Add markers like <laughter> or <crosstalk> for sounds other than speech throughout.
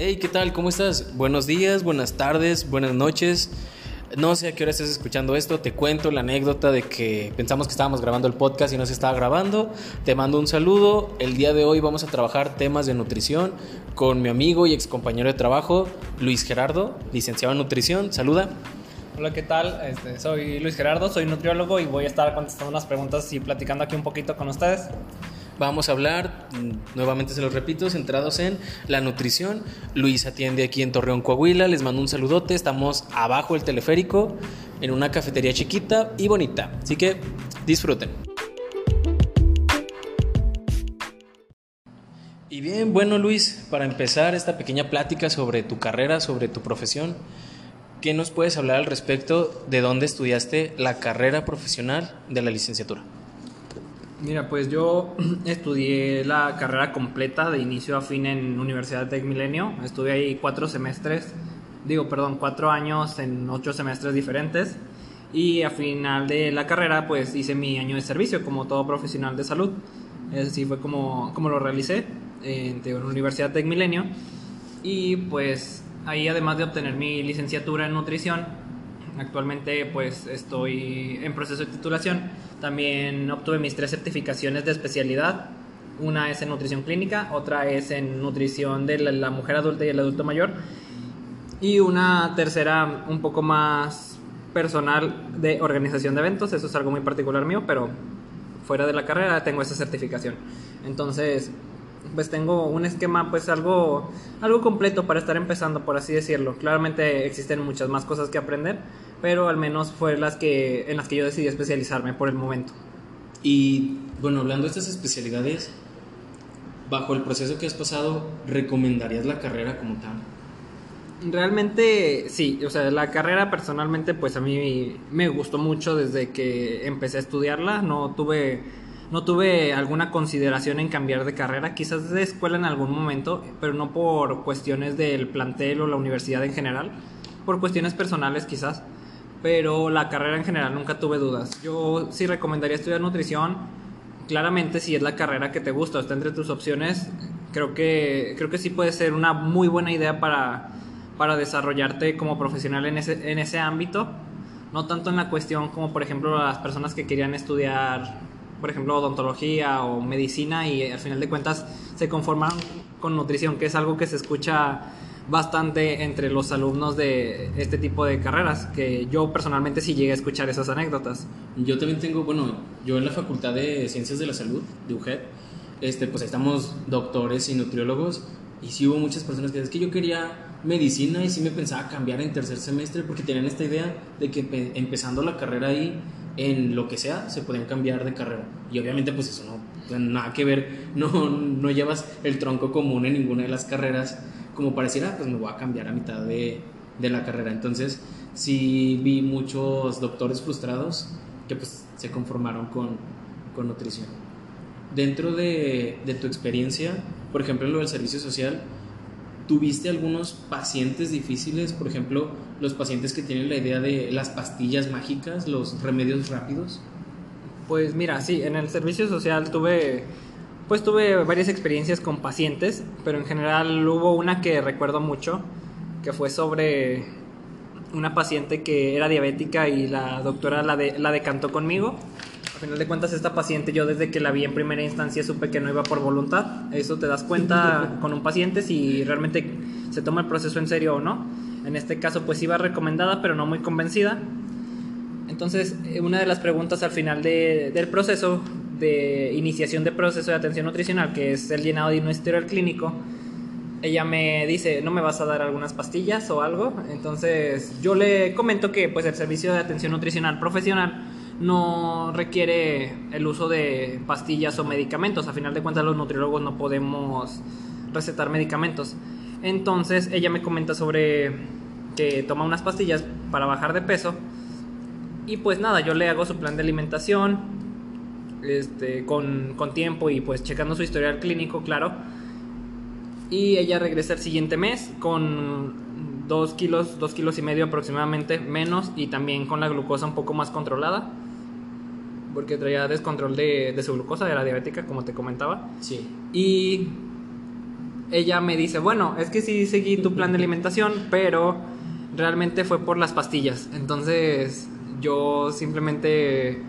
Hey, ¿qué tal? ¿Cómo estás? Buenos días, buenas tardes, buenas noches. No sé a qué hora estés escuchando esto, te cuento la anécdota de que pensamos que estábamos grabando el podcast y no se estaba grabando. Te mando un saludo. El día de hoy vamos a trabajar temas de nutrición con mi amigo y ex compañero de trabajo, Luis Gerardo, licenciado en nutrición. Saluda. Hola, ¿qué tal? Este, soy Luis Gerardo, soy nutriólogo y voy a estar contestando unas preguntas y platicando aquí un poquito con ustedes. Vamos a hablar, nuevamente se los repito, centrados en la nutrición. Luis atiende aquí en Torreón, Coahuila. Les mando un saludote. Estamos abajo del teleférico, en una cafetería chiquita y bonita. Así que disfruten. Y bien, bueno Luis, para empezar esta pequeña plática sobre tu carrera, sobre tu profesión, ¿qué nos puedes hablar al respecto de dónde estudiaste la carrera profesional de la licenciatura? Mira, pues yo <clears throat> estudié la carrera completa de inicio a fin en Universidad Tech Milenio. Estuve ahí cuatro semestres, digo, perdón, cuatro años en ocho semestres diferentes. Y a final de la carrera, pues hice mi año de servicio como todo profesional de salud. Así fue como, como lo realicé en, en Universidad Tech Milenio. Y pues ahí, además de obtener mi licenciatura en nutrición, Actualmente pues estoy en proceso de titulación. También obtuve mis tres certificaciones de especialidad. Una es en nutrición clínica, otra es en nutrición de la, mujer adulta y el adulto mayor. Y una tercera un poco más personal de organización de eventos. Eso es algo muy particular mío, pero fuera de la carrera tengo esa certificación. Entonces, pues tengo un esquema pues algo algo completo para estar empezando por así decirlo claramente existen muchas más cosas que aprender pero al menos fue las que en las que yo decidí especializarme por el momento. Y bueno hablando de estas especialidades bajo el proceso que has pasado recomendarías la carrera como tal Realmente sí, o sea, la carrera personalmente pues a mí me gustó mucho desde que empecé a estudiarla, no tuve no tuve alguna consideración en cambiar de carrera, quizás de escuela en algún momento, pero no por cuestiones del plantel o la universidad en general, por cuestiones personales quizás, pero la carrera en general nunca tuve dudas. Yo sí recomendaría estudiar nutrición, claramente si es la carrera que te gusta o está entre tus opciones, creo que, creo que sí puede ser una muy buena idea para, para desarrollarte como profesional en ese, en ese ámbito. No tanto en la cuestión como por ejemplo las personas que querían estudiar por ejemplo, odontología o medicina y al final de cuentas se conformaron con nutrición, que es algo que se escucha bastante entre los alumnos de este tipo de carreras, que yo personalmente sí llegué a escuchar esas anécdotas. Yo también tengo, bueno, yo en la Facultad de Ciencias de la Salud, de UGED, este, pues estamos doctores y nutriólogos, y sí hubo muchas personas que es que yo quería medicina y sí me pensaba cambiar en tercer semestre porque tenían esta idea de que empezando la carrera ahí en lo que sea, se podían cambiar de carrera. Y obviamente pues eso no nada que ver, <laughs> no, no llevas el tronco común en ninguna de las carreras como pareciera, pues me voy a cambiar a mitad de, de la carrera. Entonces sí vi muchos doctores frustrados que pues se conformaron con, con nutrición. Dentro de, de tu experiencia, por ejemplo, en lo del servicio social, ¿Tuviste algunos pacientes difíciles? Por ejemplo, los pacientes que tienen la idea de las pastillas mágicas, los remedios rápidos. Pues mira, sí, en el servicio social tuve pues tuve varias experiencias con pacientes, pero en general hubo una que recuerdo mucho, que fue sobre una paciente que era diabética y la doctora la, de, la decantó conmigo a final de cuentas esta paciente yo desde que la vi en primera instancia supe que no iba por voluntad. Eso te das cuenta <laughs> con un paciente si realmente se toma el proceso en serio o no. En este caso pues iba recomendada pero no muy convencida. Entonces eh, una de las preguntas al final del proceso de iniciación de proceso de atención nutricional que es el llenado de historial clínico ella me dice, ¿no me vas a dar algunas pastillas o algo? Entonces yo le comento que pues el servicio de atención nutricional profesional no requiere el uso de pastillas o medicamentos. A final de cuentas los nutriólogos no podemos recetar medicamentos. Entonces ella me comenta sobre que toma unas pastillas para bajar de peso. Y pues nada, yo le hago su plan de alimentación este, con, con tiempo y pues checando su historial clínico, claro. Y ella regresa el siguiente mes con 2 kilos, 2 kilos y medio aproximadamente menos y también con la glucosa un poco más controlada porque traía descontrol de, de su glucosa, era diabética, como te comentaba. Sí. Y ella me dice, bueno, es que sí seguí tu plan de alimentación, pero realmente fue por las pastillas. Entonces yo simplemente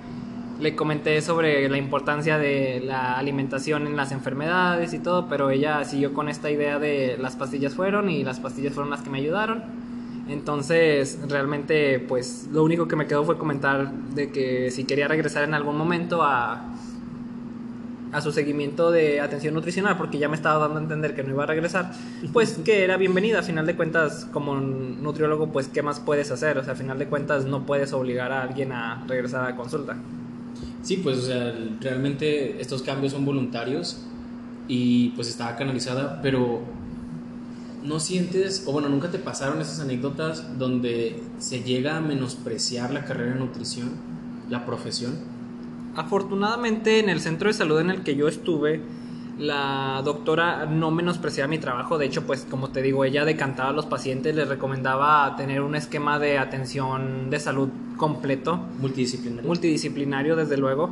le comenté sobre la importancia de la alimentación en las enfermedades y todo, pero ella siguió con esta idea de las pastillas fueron y las pastillas fueron las que me ayudaron. Entonces, realmente, pues lo único que me quedó fue comentar de que si quería regresar en algún momento a, a su seguimiento de atención nutricional, porque ya me estaba dando a entender que no iba a regresar, pues que era bienvenida. A final de cuentas, como nutriólogo, pues qué más puedes hacer. O sea, a final de cuentas no puedes obligar a alguien a regresar a la consulta. Sí, pues, o sea, realmente estos cambios son voluntarios y pues estaba canalizada, pero no sientes, o bueno, nunca te pasaron esas anécdotas donde se llega a menospreciar la carrera de nutrición, la profesión. Afortunadamente en el centro de salud en el que yo estuve, la doctora no menospreciaba mi trabajo, de hecho, pues como te digo, ella decantaba a los pacientes, les recomendaba tener un esquema de atención de salud completo. Multidisciplinario. Multidisciplinario, desde luego.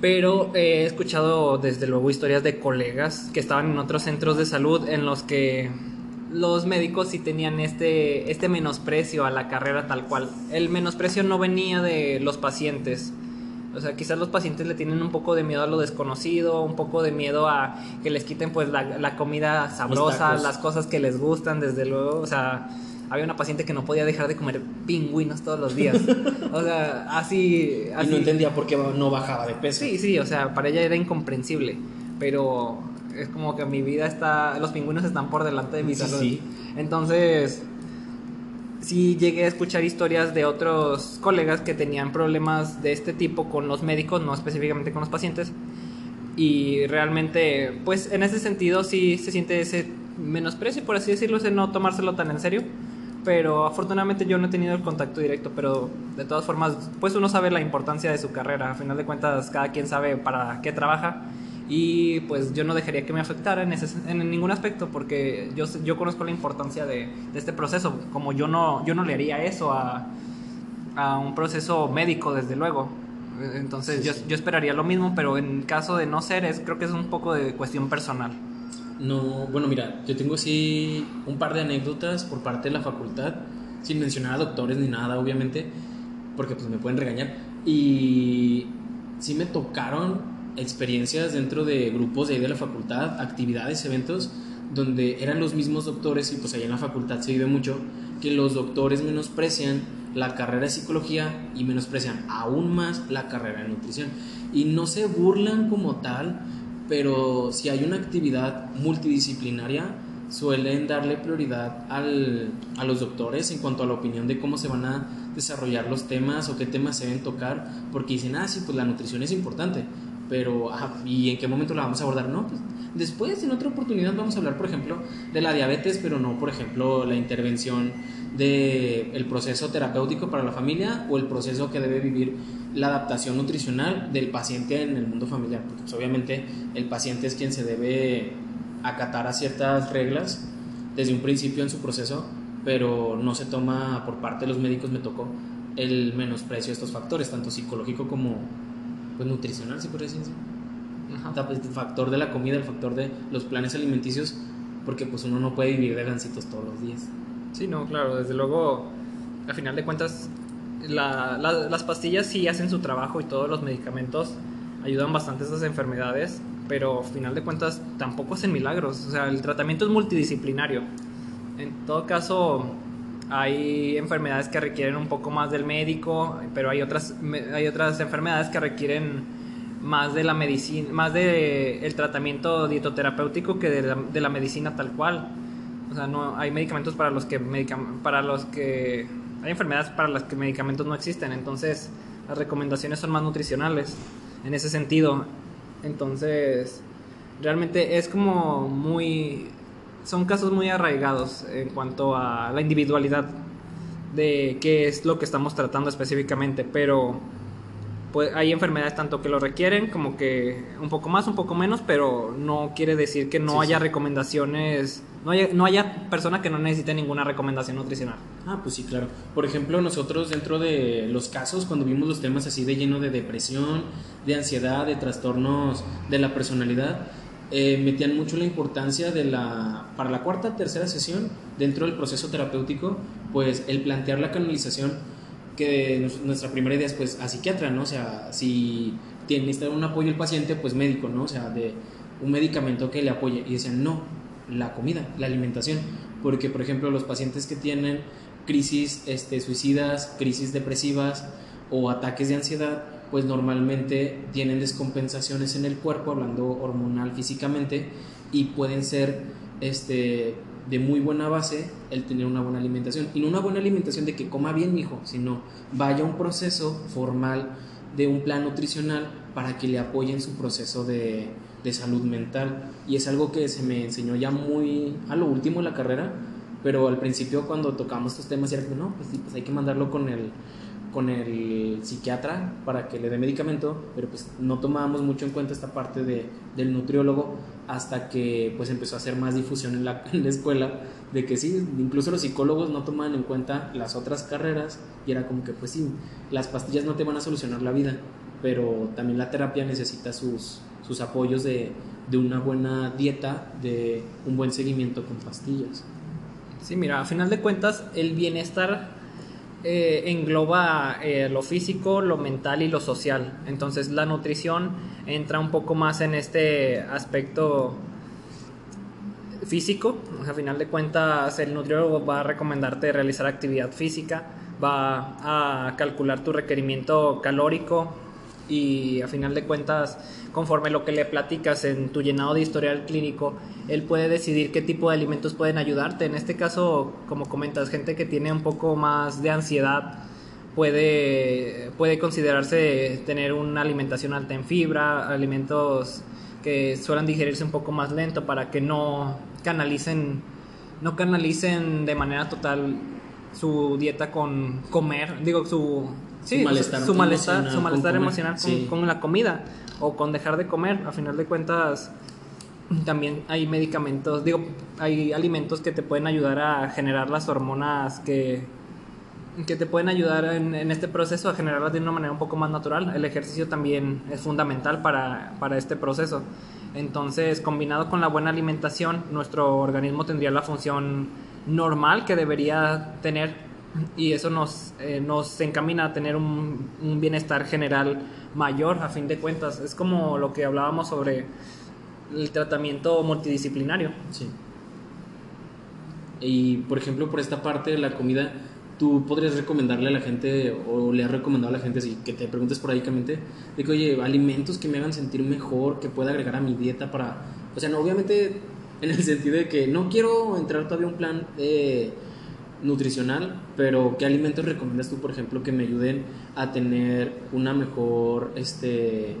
Pero he escuchado desde luego historias de colegas que estaban en otros centros de salud en los que los médicos sí tenían este, este menosprecio a la carrera tal cual. El menosprecio no venía de los pacientes, o sea, quizás los pacientes le tienen un poco de miedo a lo desconocido, un poco de miedo a que les quiten pues la, comida sabrosa, las cosas que les gustan, desde luego. O sea, había una paciente que no podía dejar de comer pingüinos todos los días. <laughs> O sea, así, Y no entendía por qué no bajaba de peso. Sí, sí, o sea, para ella era incomprensible. Pero es como que mi vida está, los pingüinos están por delante de mi salud. Sí. Entonces, sí llegué a escuchar historias de otros colegas que tenían problemas de este tipo con los médicos, no específicamente con los pacientes. Y realmente, pues en ese sentido sí se siente ese menosprecio, por así decirlo, ese no tomárselo tan en serio. Pero afortunadamente yo no he tenido el contacto directo, pero de todas formas, pues uno sabe la importancia de su carrera. A final de cuentas, cada quien sabe para qué trabaja y pues yo no dejaría que me afectara en, ese, en ningún aspecto porque yo, yo conozco la importancia de, de, este proceso, como yo no, yo no le haría eso a, a un proceso médico, desde luego. Entonces yo, yo, esperaría lo mismo, pero en caso de no ser, es, creo que es un poco de cuestión personal. No, bueno, mira, yo tengo sí un par de anécdotas por parte de la facultad, sin mencionar a doctores ni nada, obviamente, porque pues me pueden regañar. Y sí me tocaron experiencias dentro de grupos de ahí de la facultad, actividades, eventos, donde eran los mismos doctores, y pues allá en la facultad se vive mucho, que los doctores menosprecian la carrera de psicología y menosprecian aún más la carrera de nutrición. Y no se burlan como tal, pero si hay una actividad multidisciplinaria, suelen darle prioridad al, a los doctores en cuanto a la opinión de cómo se van a desarrollar los temas o qué temas se deben tocar, porque dicen, ah, sí, pues la nutrición es importante, pero ¿y en qué momento la vamos a abordar? No, pues después en otra oportunidad vamos a hablar, por ejemplo, de la diabetes, pero no, por ejemplo, la intervención del el proceso terapéutico para la familia o el proceso que debe vivir la adaptación nutricional del paciente en el mundo familiar, porque pues, obviamente el paciente es quien se debe acatar a ciertas reglas desde un principio en su proceso, pero no se toma por parte de los médicos, me tocó el menosprecio de estos factores, tanto psicológico como pues, nutricional, si por decirlo pues, el factor de la comida, el factor de los planes alimenticios, porque pues uno no puede vivir de gancitos todos los días. Sí, no, claro, desde luego, al final de cuentas, las pastillas sí hacen su trabajo y todos los medicamentos ayudan bastante a esas enfermedades, pero al final de cuentas tampoco hacen milagros, o sea, el tratamiento es multidisciplinario. En todo caso, hay enfermedades que requieren un poco más del médico, pero hay otras, hay otras enfermedades que requieren más de la medicina, más de el tratamiento dietoterapéutico que de la, medicina tal cual. O sea, no hay medicamentos para los que para los que hay enfermedades para las que medicamentos no existen, entonces las recomendaciones son más nutricionales en ese sentido. Entonces, realmente es como muy son casos muy arraigados en cuanto a la individualidad de qué es lo que estamos tratando específicamente, pero pues hay enfermedades tanto que lo requieren como que un poco más, un poco menos, pero no quiere decir que no haya recomendaciones, no haya, no haya persona que no necesite ninguna recomendación nutricional. Ah, pues sí, claro. Por ejemplo, nosotros dentro de los casos, cuando vimos los temas así de lleno de depresión, de ansiedad, de trastornos de la personalidad, eh, metían mucho la importancia de la, para la cuarta, tercera sesión, dentro del proceso terapéutico, pues el plantear la canalización, que nuestra primera idea es pues a psiquiatra, ¿no? O sea, si tiene necesita un apoyo el paciente, pues médico, ¿no? O sea, de un medicamento que le apoye. Y decían, no, la comida, la alimentación. Porque, por ejemplo, los pacientes que tienen crisis este, suicidas, crisis depresivas o ataques de ansiedad, pues normalmente tienen descompensaciones en el cuerpo, hablando hormonal físicamente, y pueden ser este, de muy buena base el tener una buena alimentación. Y no una buena alimentación de que coma bien, hijo, sino vaya un proceso formal de un plan nutricional para que le apoyen su proceso de, de salud mental. Y es algo que se me enseñó ya muy a lo último de la carrera, pero al principio cuando tocamos estos temas era como, no, pues sí, pues hay que mandarlo con el con el psiquiatra para que le dé medicamento, pero pues no tomábamos mucho en cuenta esta parte de, del nutriólogo hasta que pues empezó a hacer más difusión en la, <laughs> en la escuela de que sí, incluso los psicólogos no tomaban en cuenta las otras carreras y era como que pues sí, las pastillas no te van a solucionar la vida, pero también la terapia necesita sus, sus apoyos de, de una buena dieta, de un buen seguimiento con pastillas. Sí, mira, a final de cuentas el bienestar eh, engloba eh, lo físico, lo mental y lo social. Entonces la nutrición entra un poco más en este aspecto físico. A final de cuentas el nutriólogo va a recomendarte realizar actividad física, va a calcular tu requerimiento calórico y a final de cuentas conforme lo que le platicas en tu llenado de historial clínico, él puede decidir qué tipo de alimentos pueden ayudarte. En este caso, como comentas, gente que tiene un poco más de ansiedad puede, puede considerarse tener una alimentación alta en fibra, alimentos que suelen digerirse un poco más lento para que no canalicen, no canalicen de manera total su dieta con comer, digo, su, su malestar, su, malestar, su malestar emocional con, la comida o con dejar de comer. A final de cuentas, también hay medicamentos, digo, hay alimentos que te pueden ayudar a generar las hormonas que, que te pueden ayudar en, este proceso a generarlas de una manera un poco más natural. El ejercicio también es fundamental para, para este proceso. Entonces, combinado con la buena alimentación, nuestro organismo tendría la función normal que debería tener y eso nos, eh, nos encamina a tener un, un, bienestar general mayor a fin de cuentas. Es como lo que hablábamos sobre el tratamiento multidisciplinario. Sí. Y por ejemplo, por esta parte de la comida, tú podrías recomendarle a la gente o le has recomendado a la gente, si que te preguntes poradicamente, de que, oye, alimentos que me hagan sentir mejor, que pueda agregar a mi dieta para, o sea, no, obviamente en el sentido de que no quiero entrar todavía a un plan de nutricional, pero ¿qué alimentos recomiendas tú, por ejemplo, que me ayuden a tener una mejor este,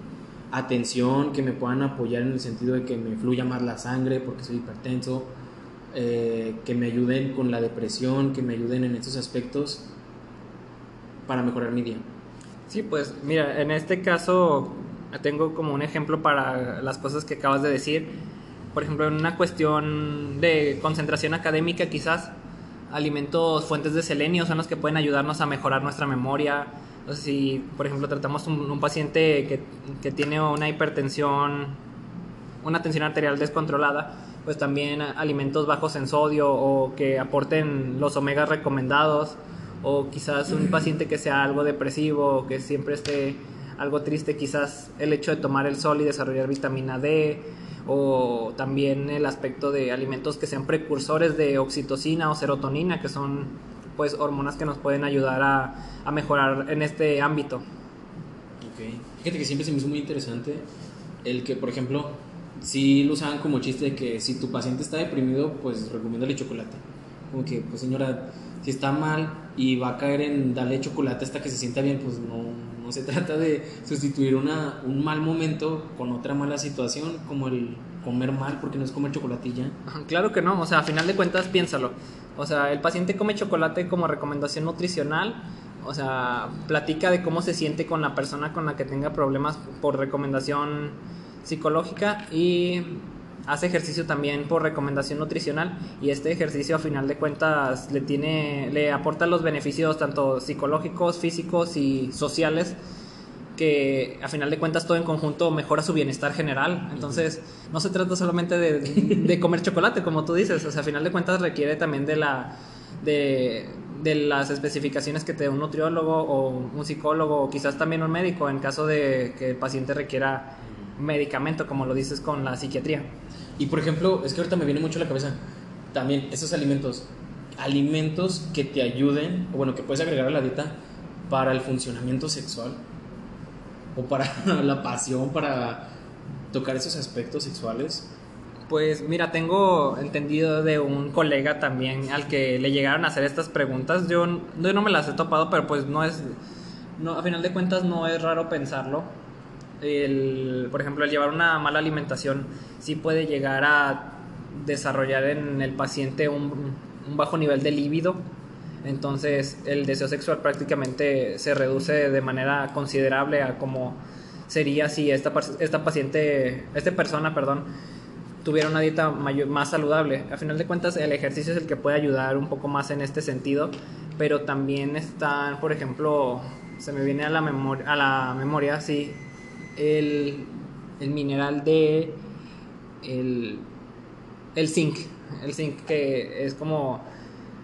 atención, que me puedan apoyar en el sentido de que me fluya más la sangre porque soy hipertenso, eh, que me ayuden con la depresión, que me ayuden en estos aspectos para mejorar mi día? Sí, pues mira, en este caso tengo como un ejemplo para las cosas que acabas de decir. Por ejemplo, en una cuestión de concentración académica quizás alimentos fuentes de selenio son los que pueden ayudarnos a mejorar nuestra memoria. Entonces, si, por ejemplo, tratamos un, un paciente que, que, tiene una hipertensión, una tensión arterial descontrolada, pues también alimentos bajos en sodio o que aporten los omegas recomendados, o quizás un paciente que sea algo depresivo, que siempre esté algo triste, quizás el hecho de tomar el sol y desarrollar vitamina D, o también el aspecto de alimentos que sean precursores de oxitocina o serotonina, que son pues hormonas que nos pueden ayudar a, a mejorar en este ámbito. Ok, fíjate que siempre se me hizo muy interesante el que, por ejemplo, si lo usaban como chiste de que si tu paciente está deprimido, pues recomiéndale chocolate. Como que, pues señora, si está mal y va a caer en darle chocolate hasta que se sienta bien, pues no, no se trata de sustituir una, un mal momento con otra mala situación, como el comer mal, porque no es comer chocolatilla. Claro que no, o sea, a final de cuentas piénsalo. O sea, el paciente come chocolate como recomendación nutricional, o sea, platica de cómo se siente con la persona con la que tenga problemas por recomendación psicológica y hace ejercicio también por recomendación nutricional y este ejercicio a final de cuentas le tiene le aporta los beneficios tanto psicológicos, físicos y sociales que a final de cuentas todo en conjunto mejora su bienestar general. Entonces, no se trata solamente de, de comer chocolate, como tú dices, o sea, a final de cuentas requiere también de la... De, de las especificaciones que te dé un nutriólogo o un psicólogo o quizás también un médico en caso de que el paciente requiera medicamento, como lo dices con la psiquiatría. Y por ejemplo, es que ahorita me viene mucho a la cabeza también esos alimentos, alimentos que te ayuden, o bueno, que puedes agregar a la dieta para el funcionamiento sexual o para <laughs> la pasión, para tocar esos aspectos sexuales. Pues mira, tengo entendido de un colega también al que le llegaron a hacer estas preguntas. Yo, yo no me las he topado, pero pues no es, no, a final de cuentas no es raro pensarlo. El, por ejemplo, el llevar una mala alimentación sí puede llegar a desarrollar en el paciente un, un bajo nivel de líbido. Entonces el deseo sexual prácticamente se reduce de manera considerable a como sería si esta, esta paciente, esta persona, perdón, tuviera una dieta mayor, más saludable. A final de cuentas, el ejercicio es el que puede ayudar un poco más en este sentido, pero también están, por ejemplo, se me viene a la memoria, a la memoria sí, el, el mineral de el, el zinc, el zinc que es como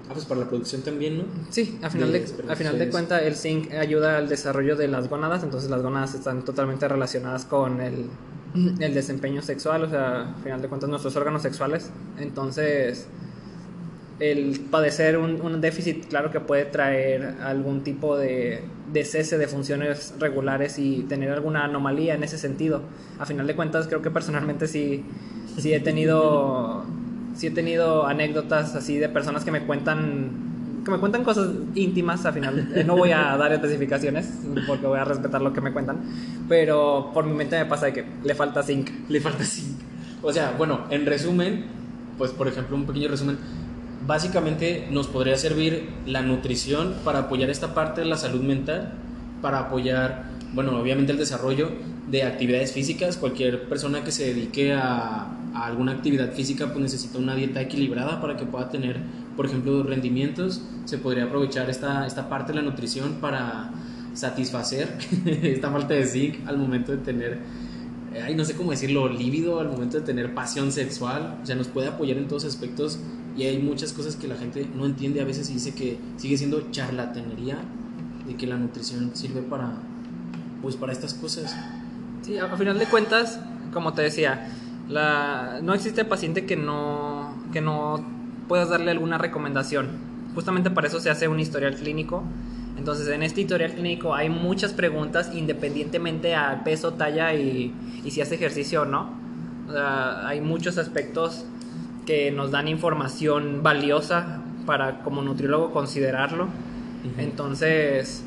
Ah, pues para la producción también, ¿no? Sí, a final de, a final de cuentas el zinc ayuda al desarrollo de las gónadas, entonces las gónadas están totalmente relacionadas con el, el desempeño sexual, o sea, a final de cuentas nuestros órganos sexuales. Entonces, el padecer un, un déficit, claro que puede traer algún tipo de, de, cese de funciones regulares y tener alguna anomalía en ese sentido. A final de cuentas, creo que personalmente sí, sí he tenido sí he tenido anécdotas así de personas que me cuentan que me cuentan cosas íntimas al final. Eh, no voy a dar especificaciones porque voy a respetar lo que me cuentan, pero por mi mente me pasa de que le falta zinc. Le falta zinc. O sea, bueno, en resumen, pues por ejemplo, un pequeño resumen, básicamente nos podría servir la nutrición para apoyar esta parte de la salud mental, para apoyar, bueno, obviamente el desarrollo de actividades físicas, cualquier persona que se dedique a alguna actividad física, pues necesita una dieta equilibrada para que pueda tener, por ejemplo, rendimientos. Se podría aprovechar esta, esta parte de la nutrición para satisfacer <laughs> esta falta de zinc al momento de tener, eh, ay, no sé cómo decirlo, lívido, al momento de tener pasión sexual. O sea, nos puede apoyar en todos aspectos y hay muchas cosas que la gente no entiende a veces y dice que sigue siendo charlatanería de que la nutrición sirve para, pues, para estas cosas. Sí, a final de cuentas, como te decía, la, no existe paciente que no, que no puedas darle alguna recomendación. Justamente para eso se hace un historial clínico. Entonces, en este historial clínico hay muchas preguntas independientemente al peso, talla y, y si hace ejercicio o no. O sea, hay muchos aspectos que nos dan información valiosa para como nutriólogo considerarlo. Uh -huh. Entonces,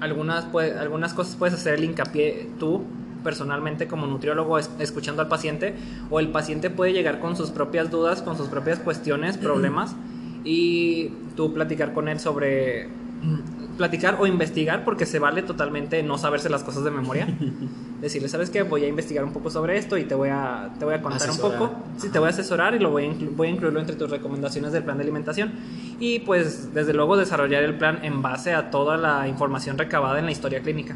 algunas, algunas cosas puedes hacer el hincapié tú personalmente como nutriólogo escuchando al paciente o el paciente puede llegar con sus propias dudas, con sus propias cuestiones, problemas y tú platicar con él sobre platicar o investigar porque se vale totalmente no saberse las cosas de memoria. <laughs> Decirle, ¿sabes qué? Voy a investigar un poco sobre esto y te voy a, te voy a contar asesorar. un poco. Sí, te voy a asesorar y lo voy a, voy a incluirlo entre tus recomendaciones del plan de alimentación. Y pues desde luego desarrollar el plan en base a toda la información recabada en la historia clínica.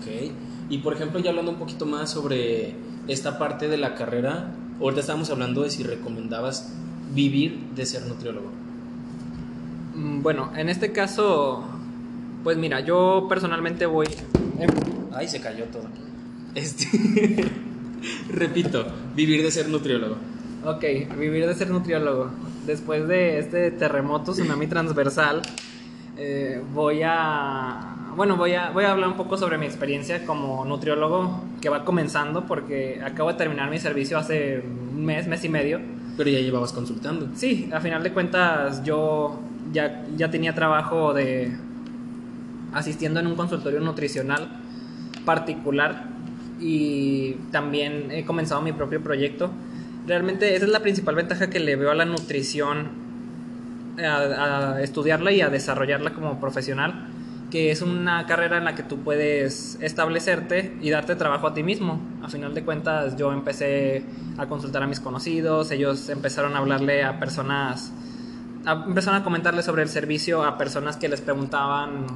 Ok. Y por ejemplo, ya hablando un poquito más sobre esta parte de la carrera, ahorita estábamos hablando de si recomendabas vivir de ser nutriólogo. Bueno, en este caso, pues mira, yo personalmente voy... Ay, se cayó todo. Este... <laughs> Repito, vivir de ser nutriólogo. Ok, vivir de ser nutriólogo. Después de este terremoto, tsunami transversal, eh, voy a bueno, voy a, voy a hablar un poco sobre mi experiencia como nutriólogo que va comenzando porque acabo de terminar mi servicio hace un mes, mes y medio. Pero ya llevabas consultando. Sí, a final de cuentas yo ya, ya tenía trabajo de asistiendo en un consultorio nutricional particular y también he comenzado mi propio proyecto. Realmente esa es la principal ventaja que le veo a la nutrición, a, a estudiarla y a desarrollarla como profesional que es una carrera en la que tú puedes establecerte y darte trabajo a ti mismo. A final de cuentas yo empecé a consultar a mis conocidos, ellos empezaron a hablarle a personas, a, empezaron a comentarle sobre el servicio a personas que les preguntaban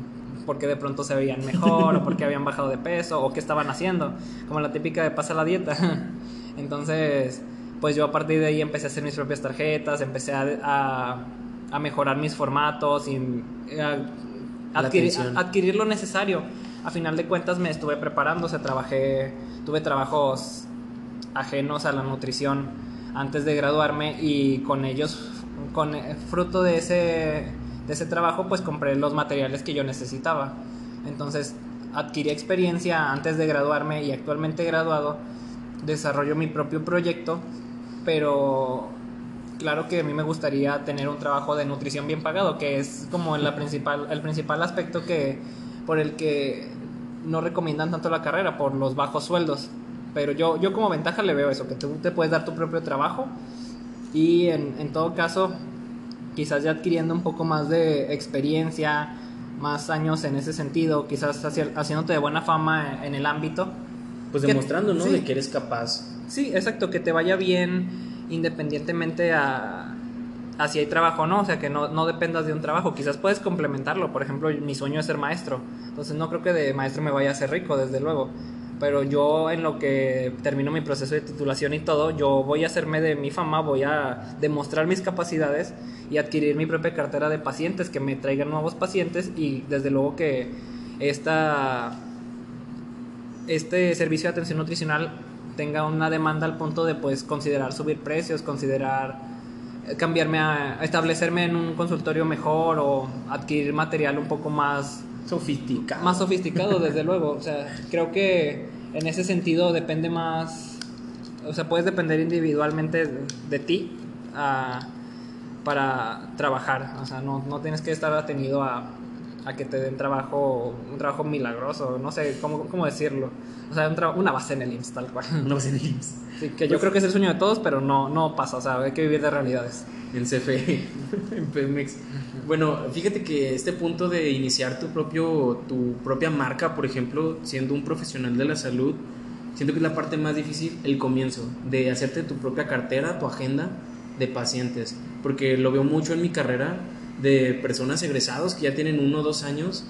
por qué de pronto se veían mejor, o por qué habían bajado de peso, o qué estaban haciendo, como la típica de pasa la dieta. <laughs> Entonces, pues yo a partir de ahí empecé a hacer mis propias tarjetas, empecé a, a, mejorar mis formatos y adquirir, adquirir, lo necesario. A final de cuentas me estuve preparando, o sea, trabajé, tuve trabajos ajenos a la nutrición antes de graduarme y con ellos, con fruto de ese, de ese trabajo, pues compré los materiales que yo necesitaba. Entonces adquirí experiencia antes de graduarme y actualmente graduado desarrollo mi propio proyecto, pero claro que a mí me gustaría tener un trabajo de nutrición bien pagado, que es como la principal, el principal aspecto que, por el que no recomiendan tanto la carrera, por los bajos sueldos. Pero yo, yo como ventaja le veo eso, que tú te puedes dar tu propio trabajo y en, en todo caso, quizás ya adquiriendo un poco más de experiencia, más años en ese sentido, quizás haciéndote de buena fama en el ámbito. Pues demostrando, ¿no? De que eres capaz. Sí, exacto, que te vaya bien independientemente a, a si hay trabajo o no, o sea, que no, no dependas de un trabajo, quizás puedes complementarlo, por ejemplo, mi sueño es ser maestro, entonces no creo que de maestro me vaya a ser rico, desde luego, pero yo en lo que termino mi proceso de titulación y todo, yo voy a hacerme de mi fama, voy a demostrar mis capacidades y adquirir mi propia cartera de pacientes, que me traigan nuevos pacientes y desde luego que esta, este servicio de atención nutricional tenga una demanda al punto de pues considerar subir precios, considerar eh, cambiarme a establecerme en un consultorio mejor o adquirir material un poco más Sofisticado. Más sofisticado, desde luego. O sea, creo que en ese sentido depende más. O sea, puedes depender individualmente de, ti para trabajar. O sea, no, no tienes que estar atenido a, a que te den trabajo, un trabajo milagroso, no sé cómo, cómo decirlo. O sea, una base en el IMSS, tal cual. Una base en el IMSS. Sí, que yo pues creo que es el sueño de todos, pero no, no pasa, o sea, hay que vivir de realidades. En CFE, <laughs> en Pemex. Bueno, fíjate que este punto de iniciar tu, propio, tu propia marca, por ejemplo, siendo un profesional de la salud, siento que es la parte más difícil, el comienzo, de hacerte tu propia cartera, tu agenda de pacientes, porque lo veo mucho en mi carrera de personas egresados que ya tienen uno o dos años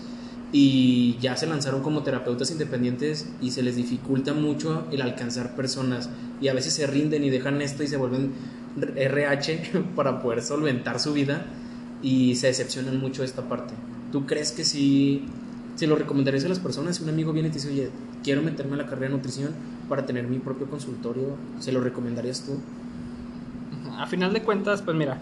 y ya se lanzaron como terapeutas independientes y se les dificulta mucho el alcanzar personas y a veces se rinden y dejan esto y se vuelven RH <laughs> para poder solventar su vida y se decepcionan mucho de esta parte. ¿Tú crees que si, si lo recomendarías a las personas? Si un amigo viene y te dice, oye, quiero meterme a la carrera de nutrición para tener mi propio consultorio, ¿se lo recomendarías tú? A final de cuentas, pues mira,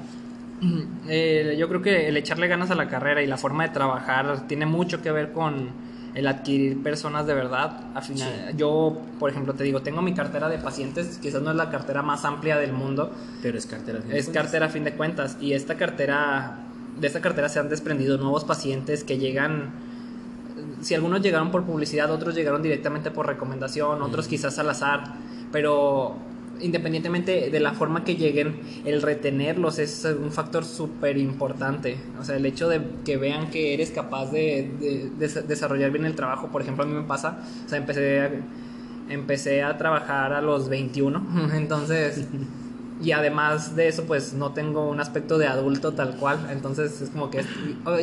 eh, yo creo que el echarle ganas a la carrera y la forma de trabajar tiene mucho que ver con el adquirir personas de verdad. Al final, Yo, por ejemplo, te digo, tengo mi cartera de pacientes, quizás no es la cartera más amplia del mundo. Pero es cartera. es cartera a fin de cuentas. Y esta cartera, de esta cartera se han desprendido nuevos pacientes que llegan, si algunos llegaron por publicidad, otros llegaron directamente por recomendación, otros quizás al azar. Pero independientemente de la forma que lleguen, el retenerlos es un factor súper importante. O sea, el hecho de que vean que eres capaz de, desarrollar bien el trabajo, por ejemplo, a mí me pasa, o sea, empecé a, empecé a trabajar a los 21, <laughs> entonces... <laughs> Y además de eso, pues no tengo un aspecto de adulto tal cual. Entonces es como que,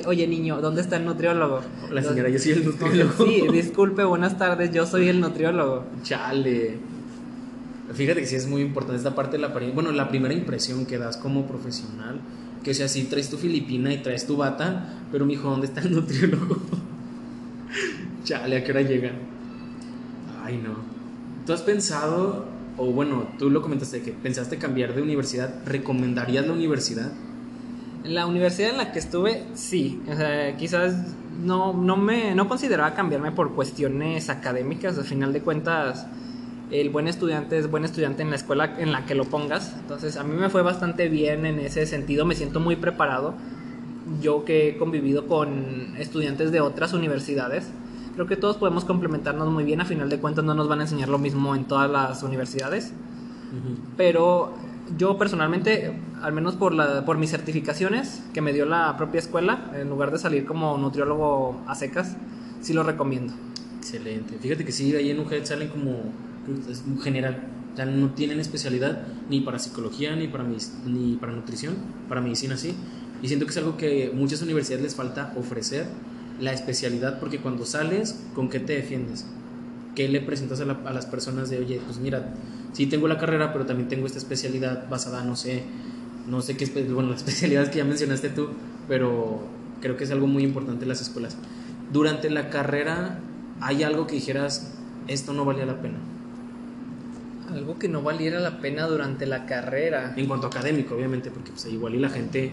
oye niño, ¿dónde está el nutriólogo? La señora, yo soy el <laughs> nutriólogo. Sí, disculpe, buenas tardes, yo soy el nutriólogo. Chale. Fíjate que sí es muy importante esta parte de la bueno, la primera impresión que das como profesional, que sea, si traes tu filipina y traes tu bata, pero mijo, ¿dónde está el <laughs> nutriólogo? Chale, ¿a qué hora llega? Ay, no. ¿Tú has pensado, o bueno, tú lo comentaste, que pensaste cambiar de universidad, ¿recomendarías la universidad? La universidad en la que estuve, sí. O sea, quizás no, no me no consideraba cambiarme por cuestiones académicas, al final de cuentas el buen estudiante es buen estudiante en la escuela en la que lo pongas. Entonces a mí me fue bastante bien en ese sentido, me siento muy preparado. Yo que he convivido con estudiantes de otras universidades, creo que todos podemos complementarnos muy bien. A final de cuentas no nos van a enseñar lo mismo en todas las universidades. Pero yo personalmente, al menos por, la, por mis certificaciones que me dio la propia escuela, en lugar de salir como nutriólogo a secas, sí lo recomiendo. Excelente. Fíjate que sí, ahí en UGED salen como es general. O sea, no tienen especialidad ni para psicología, ni para, ni para nutrición, para medicina sí. Y siento que es algo que muchas universidades les falta ofrecer la especialidad, porque cuando sales, ¿con qué te defiendes? ¿Qué le presentas a, la- a las personas de, oye, pues mira, sí tengo la carrera, pero también tengo esta especialidad basada, no sé, no sé qué, bueno, <laughs> las especialidades que ya mencionaste tú, pero creo que es algo muy importante en las escuelas. Durante la carrera, ¿hay algo que dijeras, esto no valía la pena? Algo que no valiera la pena durante la carrera. En cuanto a académico, obviamente, porque pues, igual y la gente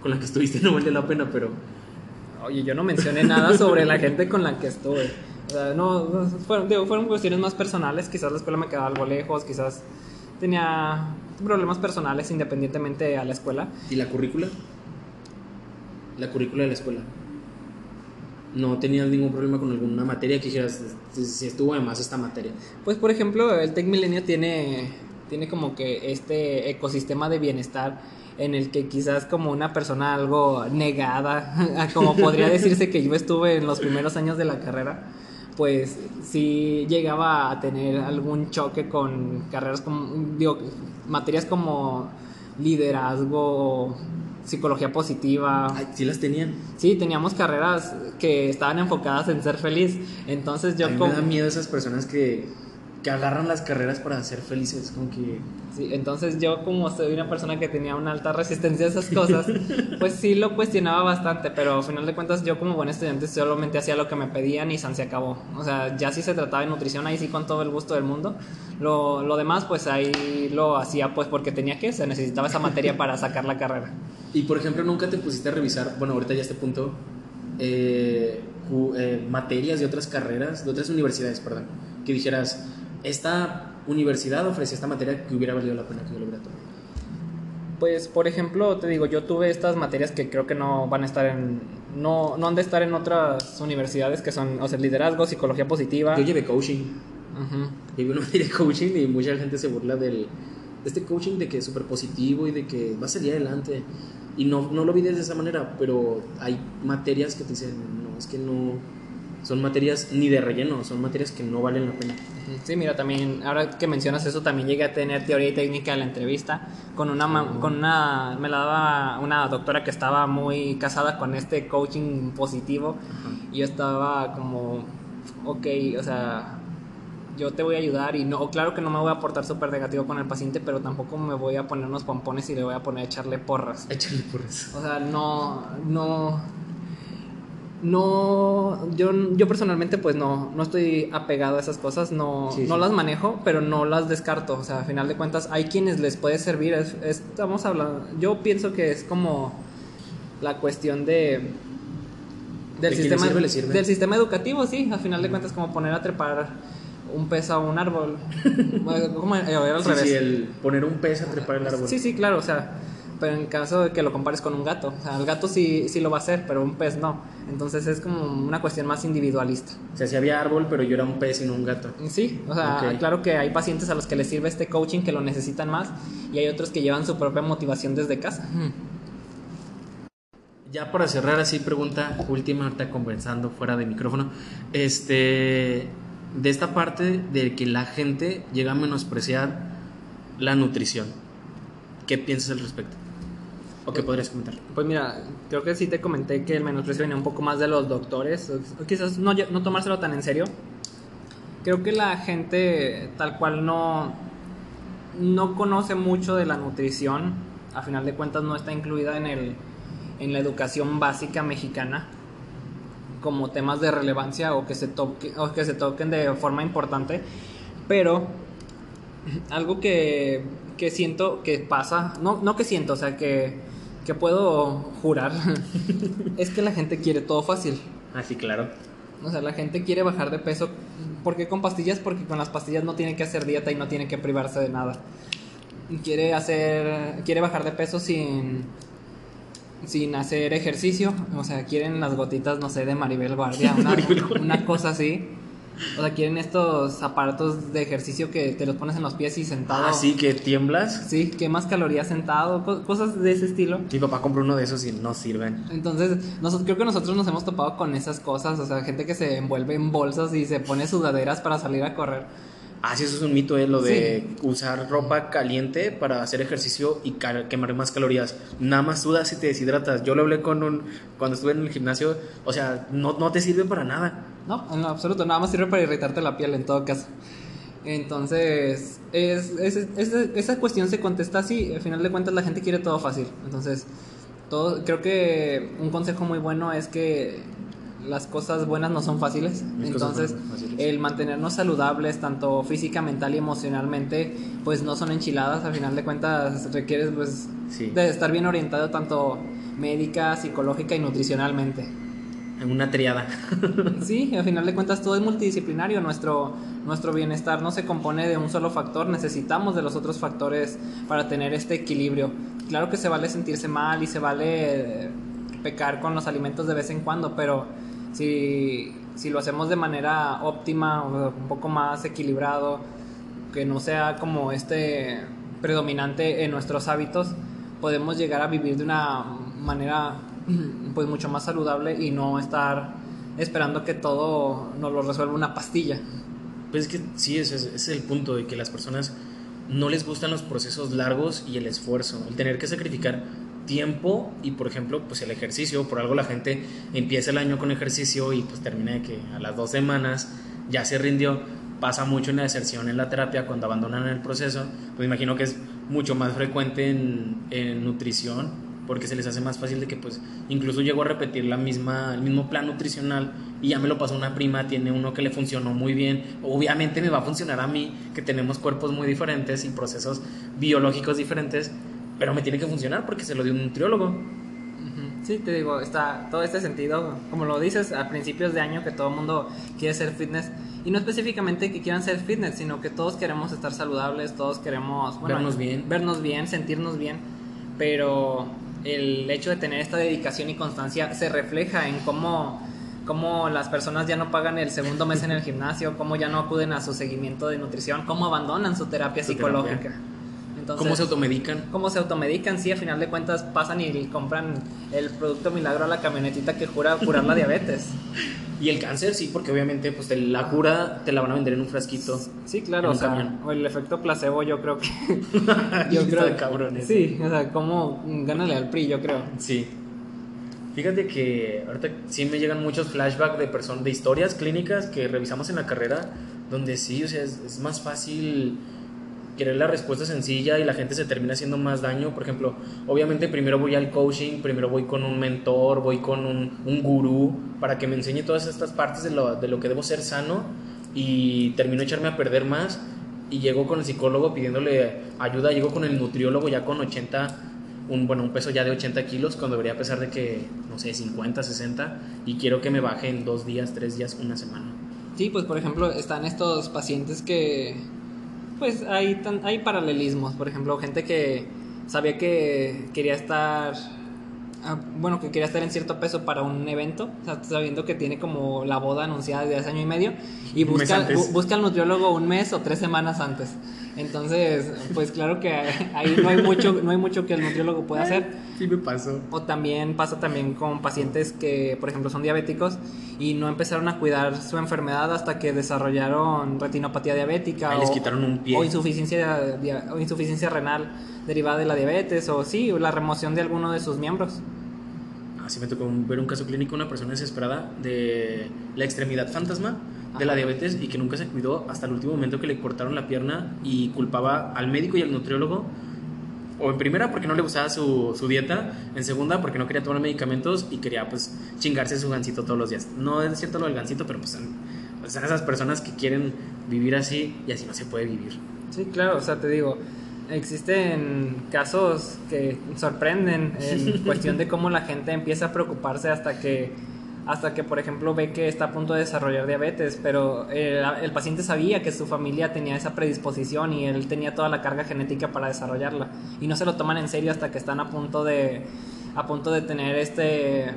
con la que estuviste <laughs> no valía la pena, pero Oye, yo no mencioné nada sobre la gente con la que estuve. O sea, no, no, fueron, digo, fueron cuestiones más personales. Quizás la escuela me quedaba algo lejos, quizás tenía problemas personales independientemente a la escuela. ¿Y la currícula? La currícula de la escuela. ¿No tenías ningún problema con alguna materia que dijeras, si estuvo de más esta materia? Pues, por ejemplo, el Tech Milenio tiene, tiene como que este ecosistema de bienestar en el que quizás como una persona algo negada, <laughs> como podría <laughs> decirse que yo estuve en los primeros años de la carrera, pues sí llegaba a tener algún choque con carreras como, digo, materias como liderazgo, psicología positiva. Ay, sí las tenían. Sí, teníamos carreras que estaban enfocadas en ser feliz. Entonces yo a mí como... me da miedo esas personas que, que agarran las carreras para ser felices, como que... Sí, entonces yo como soy una persona que tenía una alta resistencia a esas cosas, <laughs> pues sí lo cuestionaba bastante, pero al final de cuentas yo como buen estudiante solamente hacía lo que me pedían y san se acabó. O sea, ya si se trataba de nutrición, ahí sí con todo el gusto del mundo. Lo, lo demás pues ahí lo hacía pues porque tenía que, se necesitaba esa materia para sacar la carrera. Y por ejemplo, nunca te pusiste a revisar, bueno, ahorita ya este punto, eh, eh, materias de otras carreras, de otras universidades, perdón, que dijeras, esta universidad ofrecía esta materia que hubiera valido la pena que yo lo hubiera tomado. Pues, por ejemplo, te digo, yo tuve estas materias que creo que no van a estar en. No, no han de estar en otras universidades que son, o sea, liderazgo, psicología positiva. Yo llevé coaching, Ujú. llevé una materia de coaching y mucha gente se burla del, de este coaching de que es súper positivo y de que va a salir adelante. Y no, no lo vi de esa manera, pero hay materias que te dicen, no, es que no, son materias ni de relleno, son materias que no valen la pena. Sí, mira, también, ahora que mencionas eso, también llegué a tener teoría y técnica de la entrevista con una, con una, me la daba una doctora que estaba muy casada con este coaching positivo y yo estaba como, ok, o sea, yo te voy a ayudar y no, claro que no me voy a portar súper negativo con el paciente, pero tampoco me voy a poner unos pompones y le voy a poner a echarle porras. Échale por eso. O sea, no, no, no, yo, yo personalmente pues no, no estoy apegado a esas cosas, no, Sí, no sí. las manejo, pero no las descarto. O sea, a final de cuentas hay quienes les puede servir. es- es- estamos hablando, yo pienso que es como la cuestión de De del le sistema sirve, le sirve. del sistema educativo, sí. A final de cuentas como poner a trepar un pez a un árbol. <laughs> Eh, era al Sí, revés. sí, el poner un pez a trepar el árbol. Sí, sí, claro, o sea, pero en caso de que lo compares con un gato, o sea, el gato sí, sí lo va a hacer, pero un pez no. Entonces es como una cuestión más individualista. O sea, sí había árbol, pero yo era un pez y no un gato. Sí, o sea, claro que hay pacientes a los que les sirve este coaching que lo necesitan más y hay otros que llevan su propia motivación desde casa. Ya para cerrar así, pregunta última, ahorita conversando fuera de micrófono. Este, de esta parte de que la gente llega a menospreciar la nutrición. ¿Qué piensas al respecto? ¿O qué podrías comentar? Pues mira, creo que sí te comenté que el menosprecio venía un poco más de los doctores, quizás no, no tomárselo tan en serio. Creo que la gente tal cual no, no conoce mucho de la nutrición, a final de cuentas no está incluida en, el, en la educación básica mexicana como temas de relevancia o que se, toque, o que se toquen de forma importante, pero algo que, que siento que pasa, no, no que siento, o sea, que, que puedo jurar, <laughs> es que la gente quiere todo fácil. Ah, sí, claro. O sea, la gente quiere bajar de peso. ¿Por qué con pastillas? Porque con las pastillas no tiene que hacer dieta y no tiene que privarse de nada. Quiere hacer, quiere bajar de peso sin, sin hacer ejercicio. O sea, quieren las gotitas, no sé, de Maribel Guardia, una, <laughs> Maribel Guardia. una cosa así. O sea, quieren estos aparatos de ejercicio que te los pones en los pies y sentado. Ah, sí, que tiemblas. Sí, quemas calorías sentado, co- cosas de ese estilo. Mi papá compró uno de esos y no sirven. Entonces, nosotros, creo que nosotros nos hemos topado con esas cosas, o sea, gente que se envuelve en bolsas y se pone sudaderas para salir a correr. Ah, sí, eso es un mito, ¿eh? Lo de usar ropa caliente para hacer ejercicio y quemar más calorías. Nada más sudas y te deshidratas. Yo lo hablé con un... Cuando estuve en el gimnasio, o sea, no, no te sirve para nada. No, en absoluto, nada más sirve para irritarte la piel en todo caso. Entonces, es, esa cuestión se contesta así. Al final de cuentas, la gente quiere todo fácil. Entonces, todo, creo que un consejo muy bueno es que las cosas buenas no son fáciles. Entonces, el mantenernos saludables, tanto física, mental y emocionalmente, pues no son enchiladas. Al final de cuentas, requieres pues, de estar bien orientado tanto médica, psicológica y nutricionalmente. En una triada. <laughs> sí, al final de cuentas todo es multidisciplinario. Nuestro, nuestro bienestar no se compone de un solo factor, necesitamos de los otros factores para tener este equilibrio. Claro que se vale sentirse mal y se vale pecar con los alimentos de vez en cuando, pero si, si lo hacemos de manera óptima, o un poco más equilibrado, que no sea como este predominante en nuestros hábitos, podemos llegar a vivir de una manera <clears throat> pues mucho más saludable y no estar esperando que todo nos lo resuelva una pastilla. Pues es que sí, ese es el punto de que las personas no les gustan los procesos largos y el esfuerzo, el tener que sacrificar tiempo y por ejemplo pues el ejercicio, por algo la gente empieza el año con ejercicio y pues termina de que a las dos semanas ya se rindió, pasa mucho en la deserción en la terapia cuando abandonan el proceso, pues imagino que es mucho más frecuente en, nutrición porque se les hace más fácil de que pues incluso llego a repetir la misma, el mismo plan nutricional y ya me lo pasó una prima, tiene uno que le funcionó muy bien, obviamente me va a funcionar a mí, que tenemos cuerpos muy diferentes y procesos biológicos diferentes, pero me tiene que funcionar porque se lo dio un nutriólogo. Sí, te digo, está todo este sentido, como lo dices, a principios de año que todo el mundo quiere ser fitness, y no específicamente que quieran ser fitness, sino que todos queremos estar saludables, todos queremos vernos bien, vernos bien, sentirnos bien, pero el hecho de tener esta dedicación y constancia se refleja en cómo, cómo las personas ya no pagan el segundo mes en el <laughs> gimnasio, cómo ya no acuden a su seguimiento de nutrición, cómo abandonan su terapia psicológica. ¿Cómo se automedican? ¿Cómo se automedican? Sí, a final de cuentas pasan y compran el producto milagro a la camionetita que jura curar la diabetes. <laughs> Y el cáncer, sí, porque obviamente pues la cura te la van a vender en un frasquito. Sí, claro, o, el efecto placebo yo creo que... <laughs> yo creo de cabrones. Sí, o sea, como gánale al PRI, yo creo. Sí. Fíjate que ahorita sí me llegan muchos flashbacks de personas, de historias clínicas que revisamos en la carrera, donde sí, o sea, es más fácil querer la respuesta sencilla y la gente se termina haciendo más daño. Por ejemplo, obviamente primero voy al coaching, primero voy con un mentor, voy con un, un gurú para que me enseñe todas estas partes de lo, de lo que debo ser sano y termino echarme a perder más y llego con el psicólogo pidiéndole ayuda, llego con el nutriólogo ya con 80, un, bueno, un peso ya de 80 kilos cuando debería pesar de que, no sé, 50, 60 y quiero que me baje en dos días, tres días, una semana. Sí, pues por ejemplo están estos pacientes que pues hay, hay paralelismos. Por ejemplo, gente que sabía que quería estar ah, bueno, que quería estar en cierto peso para un evento, sabiendo que tiene como la boda anunciada desde hace año y medio, y busca, busca al nutriólogo un mes o tres semanas antes. Entonces, pues claro que ahí no hay mucho, no hay mucho que el nutriólogo pueda hacer. Sí me pasó. O también pasa también con pacientes que, por ejemplo, son diabéticos y no empezaron a cuidar su enfermedad hasta que desarrollaron retinopatía diabética. o, les quitaron un pie. O insuficiencia, o insuficiencia renal derivada de la diabetes, o sí, la remoción de alguno de sus miembros. Así me tocó ver un caso clínico, una persona desesperada de la extremidad fantasma de la diabetes y que nunca se cuidó hasta el último momento que le cortaron la pierna y culpaba al médico y al nutriólogo. O en primera porque no le gustaba su, su dieta, en segunda porque no quería tomar medicamentos y quería pues chingarse su gancito todos los días. No es cierto lo del gancito, pero pues son, pues, son esas personas que quieren vivir así y así no se puede vivir. Sí, claro, o sea, te digo, existen casos que sorprenden en <laughs> cuestión de cómo la gente empieza a preocuparse hasta que hasta que, por ejemplo, ve que está a punto de desarrollar diabetes, pero el, paciente sabía que su familia tenía esa predisposición y él tenía toda la carga genética para desarrollarla. Y no se lo toman en serio hasta que están a punto de, a punto de tener este,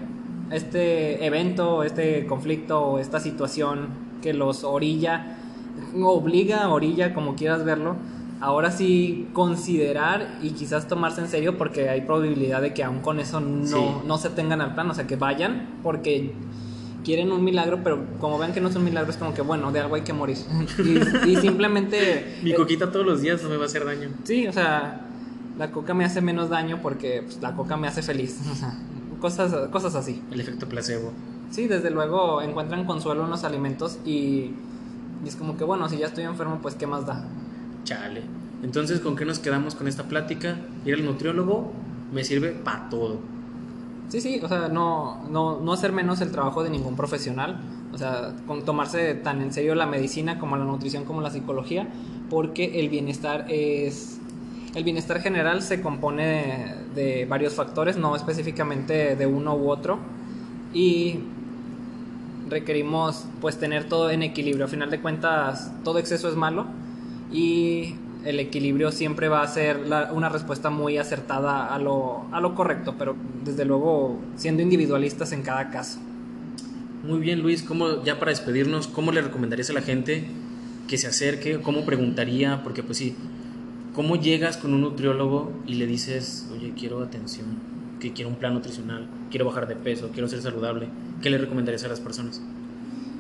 este evento, este conflicto o esta situación que los orilla, obliga, orilla, como quieras verlo, ahora sí considerar y quizás tomarse en serio porque hay probabilidad de que aún con eso no, no se tengan al plan, o sea, que vayan porque quieren un milagro, pero como ven que no es un milagro, es como que bueno, de algo hay que morir. <laughs> Y, y simplemente. Mi eh, coquita todos los días no me va a hacer daño. Sí, o sea, la coca me hace menos daño porque pues, la coca me hace feliz. O sea, cosas, cosas así. El efecto placebo. Sí, desde luego encuentran consuelo en los alimentos y, y es como que bueno, si ya estoy enfermo, pues qué más da. Chale. Entonces, ¿con qué nos quedamos con esta plática? Ir al nutriólogo me sirve para todo. Sí, sí, o sea, no, no, no hacer menos el trabajo de ningún profesional, o sea, con tomarse tan en serio la medicina como la nutrición como la psicología, porque el bienestar es... El bienestar general se compone de, varios factores, no específicamente de uno u otro, y requerimos pues tener todo en equilibrio. A final de cuentas, todo exceso es malo y el equilibrio siempre va a ser la- una respuesta muy acertada a lo, a lo correcto, pero desde luego siendo individualistas en cada caso. Muy bien, Luis. ¿Cómo, ya para despedirnos, cómo le recomendarías a la gente que se acerque? ¿Cómo preguntaría? Porque, pues sí, ¿cómo llegas con un nutriólogo y le dices, oye, quiero atención, que quiero un plan nutricional, quiero bajar de peso, quiero ser saludable? ¿Qué le recomendarías a las personas?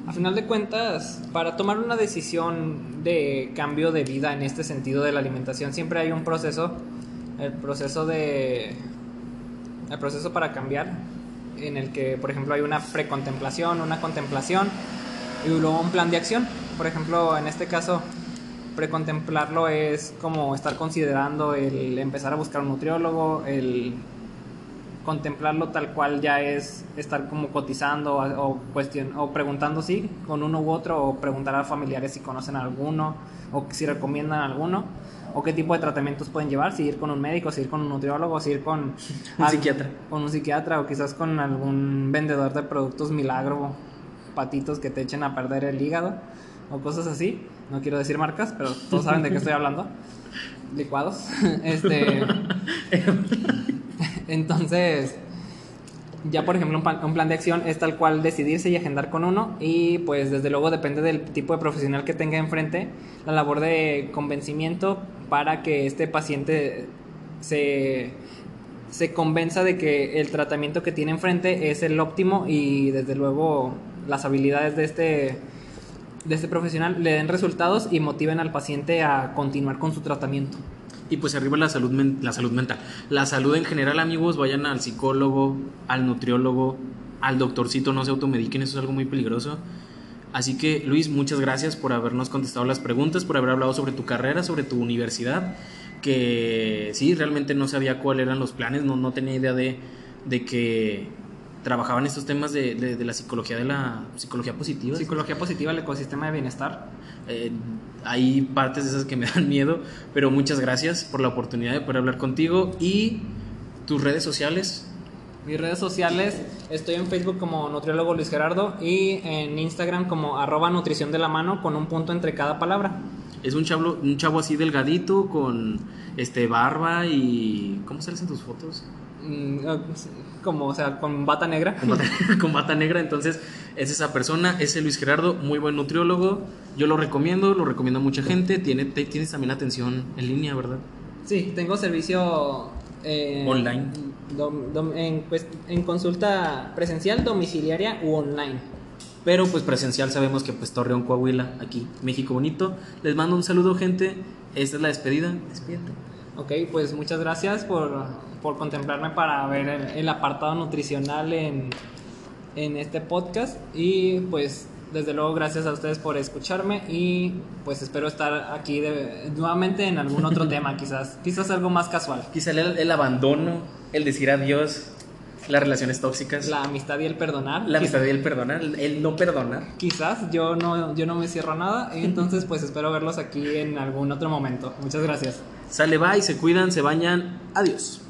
A final de cuentas, para tomar una decisión de cambio de vida en este sentido de la alimentación, siempre hay un proceso, el proceso de el proceso para cambiar, en el que, por ejemplo, hay una precontemplación, una contemplación y luego un plan de acción. Por ejemplo, en este caso, precontemplarlo es como estar considerando el empezar a buscar un nutriólogo, el contemplarlo tal cual ya es estar como cotizando o, cuestion- o preguntando sí con uno u otro o preguntar a familiares si conocen alguno o si recomiendan alguno o qué tipo de tratamientos pueden llevar, si ir con un médico, si ir con un nutriólogo, si ir con <laughs> Un psiquiatra. con un psiquiatra o quizás con algún vendedor de productos milagro, patitos que te echen a perder el hígado o cosas así. No quiero decir marcas, pero todos saben de qué estoy hablando. <laughs> Licuados. <laughs> Este entonces, ya por ejemplo, un plan, de acción es tal cual decidirse y agendar con uno y pues desde luego depende del tipo de profesional que tenga enfrente, la labor de convencimiento para que este paciente se, se convenza de que el tratamiento que tiene enfrente es el óptimo y desde luego las habilidades de este, de este profesional le den resultados y motiven al paciente a continuar con su tratamiento. Y pues arriba la salud, la salud mental. La salud en general, amigos, vayan al psicólogo, al nutriólogo, al doctorcito, no se automediquen, eso es algo muy peligroso. Así que, Luis, muchas gracias por habernos contestado las preguntas, por haber hablado sobre tu carrera, sobre tu universidad, que sí, realmente no sabía cuáles eran los planes, no, no tenía idea de, de que trabajaban estos temas de, de- de la psicología, de la psicología positiva. Psicología positiva, el ecosistema de bienestar. Eh, hay partes de esas que me dan miedo, pero muchas gracias por la oportunidad de poder hablar contigo y tus redes sociales. Mis redes sociales, estoy en Facebook como nutriólogo Luis Gerardo y en Instagram como arroba nutrición de la mano con un punto entre cada palabra. Es un chavo, un chavo así delgadito con este barba y ¿cómo sales en tus fotos? Mm, eh, Como, o sea, con bata negra. Con bata, <laughs> con bata negra, entonces es esa persona, ese Luis Gerardo, muy buen nutriólogo. Yo lo recomiendo, lo recomiendo a mucha gente. Tiene, te- tienes también atención en línea, ¿verdad? Sí, tengo servicio eh, Online. dom- dom- en, pues, en consulta presencial, domiciliaria u online. Pero pues presencial sabemos que pues Torreón, Coahuila, aquí, México bonito. Les mando un saludo, gente. Esta es la despedida. Despídete. Ok, pues muchas gracias por, por contemplarme para ver el, el apartado nutricional en, en este podcast y pues desde luego gracias a ustedes por escucharme y pues espero estar aquí de- nuevamente en algún otro <laughs> tema quizás, quizás algo más casual. Quizá el, el abandono, el decir adiós, las relaciones tóxicas, la, La amistad y el perdonar. amistad y el perdonar, el, no perdonar. Quizás yo no, yo no me cierro a nada, <laughs> entonces pues espero verlos aquí en algún otro momento. Muchas gracias. Sale, bye, se cuidan, se bañan. Adiós.